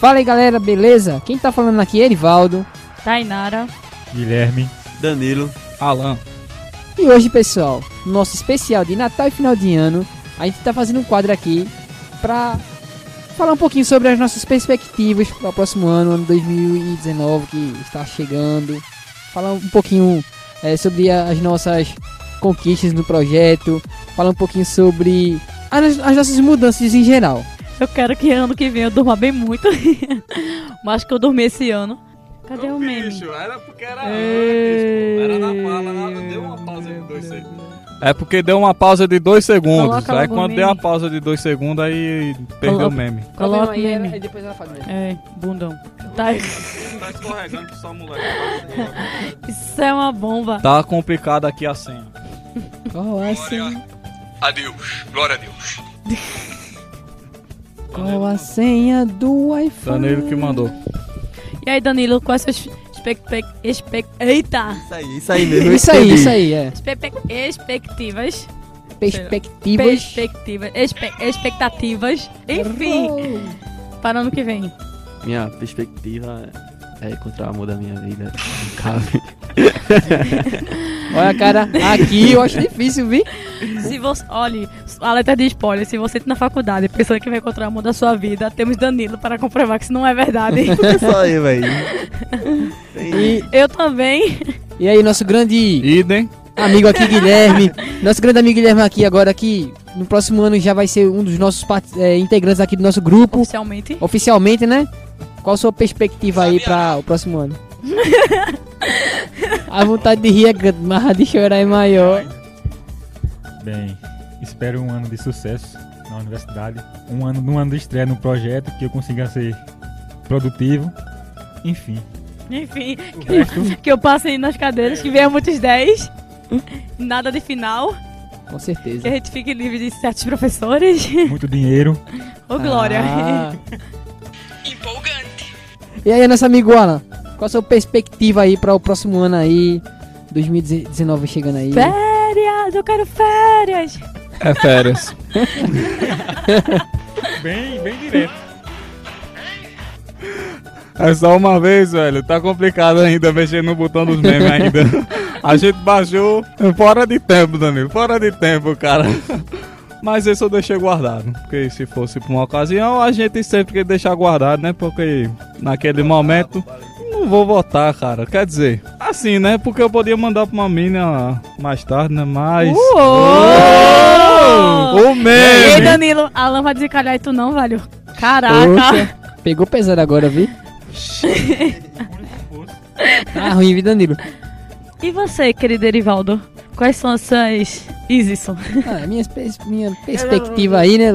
Fala aí galera, beleza? Quem tá falando aqui é Erivaldo. Tainara. Guilherme. Danilo. Alan. E hoje, pessoal, no nosso especial de Natal e final de ano, a gente tá fazendo um quadro aqui pra falar um pouquinho sobre as nossas perspectivas para o próximo ano, ano 2019 que está chegando. Falar um pouquinho é, sobre as nossas conquistas no projeto, falar um pouquinho sobre as, as nossas mudanças em geral. Eu quero que ano que vem eu durma bem muito. Mas que eu dormi esse ano. Cadê o meme? Bicho, era porque era antes, pô. Era na fala, na- deu uma pausa de dois segundos. É porque deu uma pausa de dois segundos. Coloca aí o quando deu meme. a pausa de dois segundos, aí perdeu Coloca- o meme. Coloca o meme. depois ela fala É, bundão. Tá, Tá escorregando que só moleque. isso é uma bomba. Tá complicado aqui a senha. Qual a senha? Adeus. Glória a Deus. Qual a senha do iPhone? Danilo que mandou. E aí, Danilo, quais suas expect... expect... Eita! Isso aí, isso aí mesmo. Isso aí, isso aí, é. Espe- Expectativas. Perspectivas. Perspectivas. Espe... Expectativas. Enfim, para ano que vem. Minha perspectiva é encontrar o amor da minha vida. Cabe. Olha, cara, aqui eu acho difícil, viu? Se você. Olhe, a letra de spoiler. Se você tá na faculdade pensando que vai encontrar o amor da sua vida, temos Danilo para comprovar que isso não é verdade. Isso aí, velho. E, Eu também. e aí, nosso grande Idem. amigo aqui, Guilherme. Nosso grande amigo Guilherme aqui, agora aqui, no próximo ano já vai ser um dos nossos é, integrantes aqui do nosso grupo. Oficialmente. Oficialmente, né? Qual a sua perspectiva aí para o próximo ano? a vontade de rir é grande, mas a de chorar é maior. Bem, espero um ano de sucesso na universidade. Um ano, um ano de estreia no projeto, que eu consiga ser produtivo. Enfim, Enfim, que, resto que eu passei nas cadeiras, que venha muitos 10. Nada de final. Com Que certeza. a gente fique livre de certos professores. muito dinheiro. Ô, Glória. Ah. Empolgante. E aí, nosso amigo Alan, qual a sua perspectiva aí para o próximo ano aí? 2019 chegando aí. Férias, eu quero férias. É férias. Bem, bem direto. É só uma vez, velho. Tá complicado ainda mexer no botão dos memes ainda. A gente baixou fora de tempo, Danilo. Fora de tempo, cara. Mas esse eu deixei guardado. Porque se fosse pra uma ocasião, a gente sempre quer deixar guardado, né? Porque naquele momento. Não vou votar, cara. Quer dizer, assim, né? Porque eu podia mandar pra uma mina mais tarde, né? Mas. Uou! O Ei, meme! Danilo, Alan vai desencalhar e tu não, velho. Caraca. Pegou pesado agora, viu? Tá ruim, viu, Danilo? E você, querido Erivaldo? Quais são as suas Isison? Ah, minha, minha perspectiva aí, né?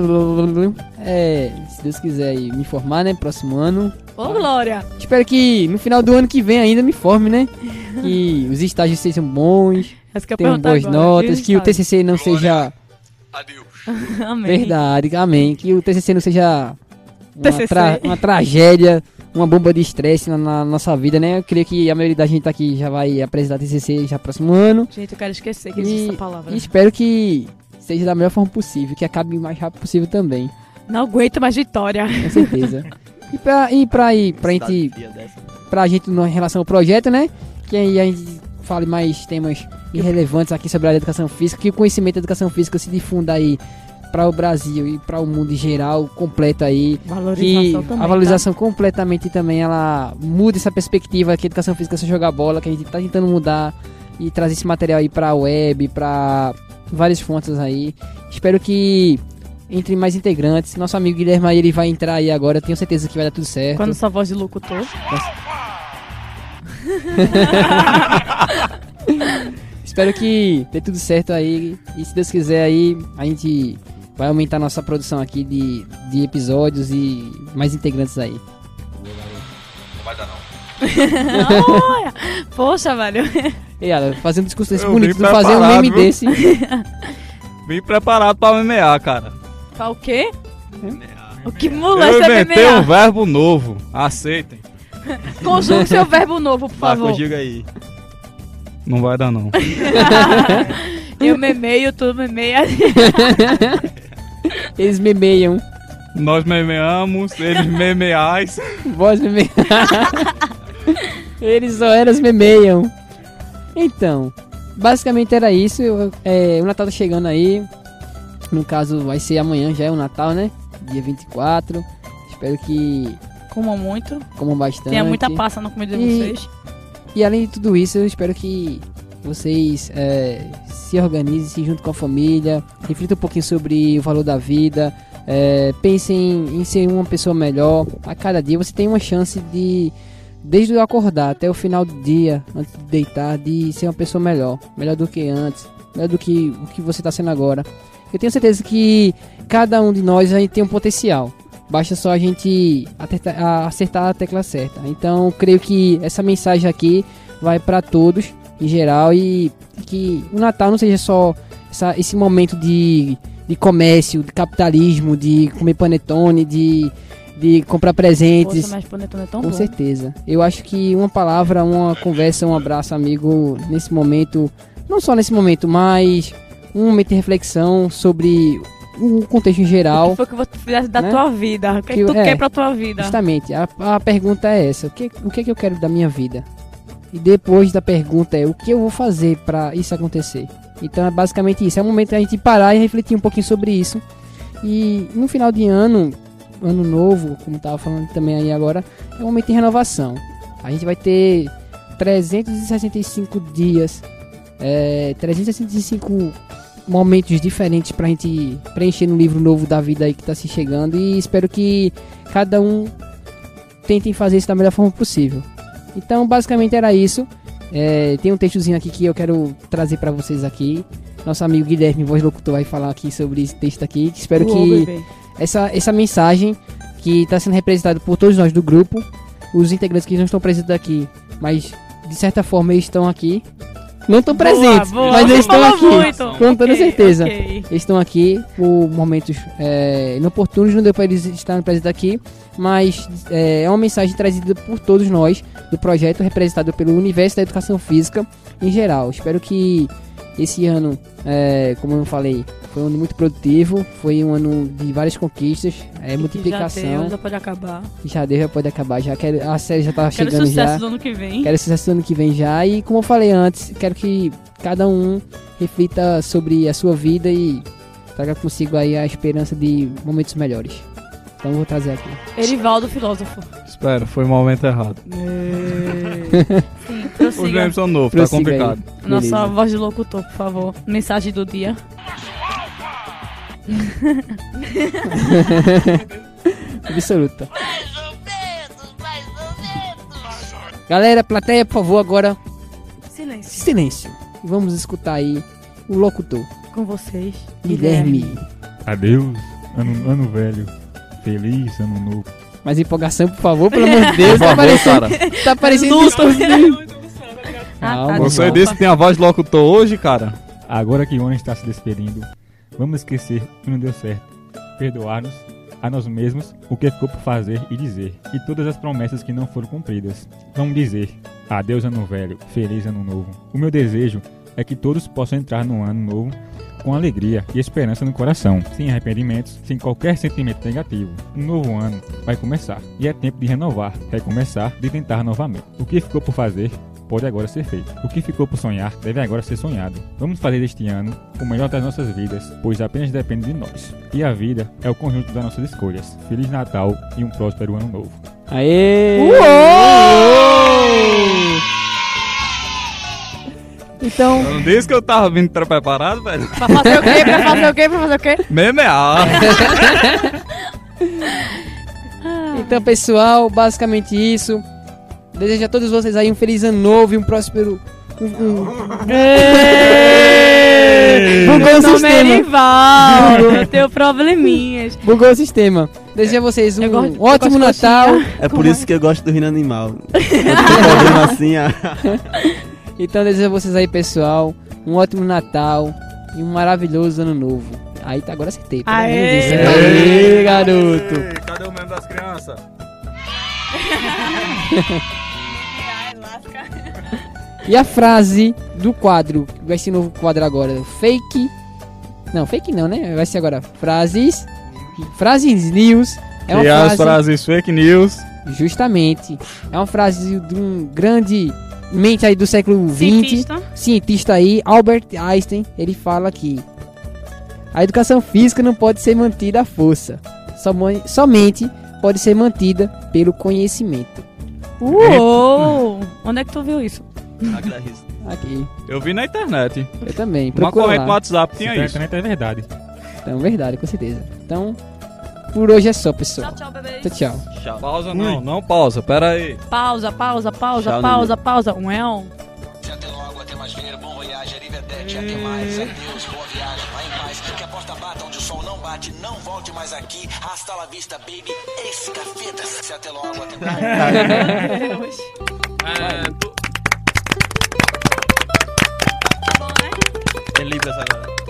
É, se Deus quiser aí me formar, né? Próximo ano. Ô, Glória. Espero que no final do ano que vem ainda me forme, né? Que os estágios sejam bons, eu tenham boas agora, notas, que o? TCC não seja Adeus. Amém. verdade, amém. Que o TCC não seja uma, TCC. tra- uma tragédia, uma bomba de estresse na, na nossa vida, né? Eu creio que a maioria da gente aqui já vai apresentar TCC já próximo ano. Gente, eu quero esquecer que existe E, essa palavra. e espero que seja da melhor forma possível, que acabe o mais rápido possível também, Não aguento mais vitória. com certeza. e pra, e pra, ir, pra gente, Cidade fria dessa. pra gente em relação ao projeto, né? Que aí a gente fale mais temas irrelevantes aqui sobre a educação física, que o conhecimento da educação física se difunda aí para o Brasil e para o mundo em geral, completo aí. Valorização também. a valorização completamente também ela muda essa perspectiva que a educação física é só jogar bola, que a gente tá tentando mudar e trazer esse material aí pra web, pra várias fontes aí. Espero que entre mais integrantes. Nosso amigo Guilherme aí, ele vai entrar aí agora, tenho certeza que vai dar tudo Tá? certo. Quando sua voz de locutor. Espero que dê tudo certo aí. E se Deus quiser aí, a gente vai aumentar nossa produção aqui de, de episódios e mais integrantes aí. Não vai dar não. Poxa, velho. E ela, fazer um discurso desse Eu bonito, não fazer um preparado, meme viu? desse. Vim preparado pra memear, cara. Pra o quê? O que moleque Eu é inventei um MMA? verbo novo. Aceitem. Conjugue seu verbo novo, por Vai, favor. conjuga aí. Não vai dar, não. Eu memeio, tu memeia. Eles memeiam. Nós memeamos, eles memeais. Voz meme... Eles só eras memeiam. Então, basicamente era isso. É, o Natal tá chegando aí. No caso, vai ser amanhã, já é o Natal, né? Dia 24. Espero que Como muito. comam bastante. Tenha muita passa na comida de E- vocês. E além de tudo isso, eu espero que vocês é, se organizem, se junto com a família, reflitam um pouquinho sobre o valor da vida, é, pensem em ser uma pessoa melhor. A cada dia você tem uma chance de, desde o acordar até o final do dia, antes de deitar, de ser uma pessoa melhor. Melhor do que antes, melhor do que o que você está sendo agora. Eu tenho certeza que cada um de nós aí tem um potencial. Basta só a gente acertar a tecla certa. Então, creio que essa mensagem aqui vai para todos em geral e que o Natal não seja só essa- esse momento de, de comércio, de capitalismo, de comer panetone, de, de comprar presentes. Poxa, mas panetone é tão Com bom. certeza. Eu acho que uma palavra, uma conversa, um abraço, amigo, nesse momento, não só nesse momento, mas um momento de reflexão sobre o contexto em O geral. que foi que você fizesse da Né? tua vida? O que, Que- que tu é. quer pra tua vida? Justamente, a, a pergunta é essa: o que, o que é que eu quero da minha vida? E depois da pergunta é: o que eu vou fazer pra isso acontecer? Então é basicamente isso. É o momento da gente parar e refletir um pouquinho sobre isso. E no final de ano, ano novo, como tava falando também aí agora, é um momento de renovação. A gente vai ter 365 dias, é, 365 momentos diferentes pra gente preencher no livro novo da vida aí que tá se chegando. E espero que cada um tentem fazer isso da melhor forma possível. Então, basicamente era isso. É, tem um textozinho aqui que eu quero trazer pra vocês aqui. Nosso amigo Guilherme, voz locutor, vai falar aqui sobre esse texto aqui. Espero Uou, que essa, essa mensagem que está sendo representada por todos nós do grupo, os integrantes que não estão presentes aqui, mas de certa forma eles estão aqui. Não estão presentes, Boa, boa. mas eles estão aqui. muito. Com toda Ok, certeza. ok. Eles estão aqui por momentos é, inoportunos, não deu para eles estarem presentes aqui, mas é, é uma mensagem trazida por todos nós do projeto representado pelo Universo da Educação Física em geral. Espero que esse ano, é, como eu falei, foi um ano muito produtivo, foi um ano de várias conquistas, é, Que Já multiplicação. deu, já pode acabar. que Já deu, já pode acabar, já quero, a série já tá Quero chegando sucesso já. do ano que vem. Quero sucesso do ano que vem já. E como eu falei antes, quero que cada um reflita sobre a sua vida e traga consigo aí a esperança de momentos melhores. Então eu vou trazer aqui. Erivaldo, filósofo. Espera, foi o momento errado. Sim, Os memes são novos, tá Prossiga aí. complicado. Nossa Beleza. voz de locutor, por favor. Mensagem do dia. Absoluta. Galera, plateia, por favor, agora Silêncio. silêncio. Vamos escutar aí o locutor, Com vocês. Guilherme. Adeus, ano, ano velho. Feliz ano novo. Mais empolgação, por favor, pelo amor de Deus. Por Tá favor, parecendo, cara. tá parecendo. Ah, Calma, tá, Você desculpa. disse que tem a voz de locutor hoje, cara? Agora que o ano está se despedindo, vamos esquecer o que não deu certo. Perdoar-nos a nós mesmos o que ficou por fazer e dizer. E todas as promessas que não foram cumpridas. Vamos dizer, adeus ano velho, feliz ano novo. O meu desejo é que todos possam entrar no ano novo com alegria e esperança no coração, sem arrependimentos, sem qualquer sentimento negativo. Um novo ano vai começar e é tempo de renovar, recomeçar, de tentar novamente. O que ficou por fazer pode agora ser feito. O que ficou por sonhar deve agora ser sonhado. Vamos fazer deste ano o melhor das nossas vidas, pois apenas depende de nós. E a vida é o conjunto das nossas escolhas. Feliz Natal e um próspero ano novo. Aê! Então, Eu não disse que eu tava vindo pra preparado, velho? Pra fazer o quê? Pra fazer o quê? Pra fazer o quê? Memear. então, pessoal, basicamente isso. Desejo a todos vocês aí um feliz ano novo e um próspero. Um, um... Bugou o é sistema. Eu tenho probleminhas. Bugou o sistema. Desejo a vocês um gosto- ótimo Natal. É por Como isso que eu gosto do Reino Animal. Eu assim. Então, desejo a vocês aí, pessoal, um ótimo Natal e um maravilhoso ano novo. Aí tá, agora acertei. de Aê! Deus. Aê, garoto. Cadê o meme das crianças? E a frase do quadro, que vai ser novo quadro agora, fake. Não, fake não, né? Vai ser agora frases Frases news é uma e as frase, frases fake news. justamente, é uma frase de um grande mente aí do século XX, Cientista. cientista aí, Albert Einstein, ele fala que a educação física não pode ser mantida à força, somente pode ser mantida pelo conhecimento. Uou! Onde é que tu viu isso? Aqui, Eu vi na internet. eu também. Uma corrente no. WhatsApp Se tinha na isso. internet é verdade. Então, verdade, com certeza. Então, por hoje é só, pessoal. tchau, bebês. Tchau, tchau. Pausa não, não pausa, pera aí. Pausa, pausa, pausa, Tchau, pausa, pausa. Um é um. Até logo, até mais ver, bom voyage, arrivederci, até mais, adeus, boa viagem, vai em paz, que a porta bata onde o sol não bate, não volte mais aqui, hasta la vista, baby, esse cafeta, se até logo, até mais. É, tu... Tá bom,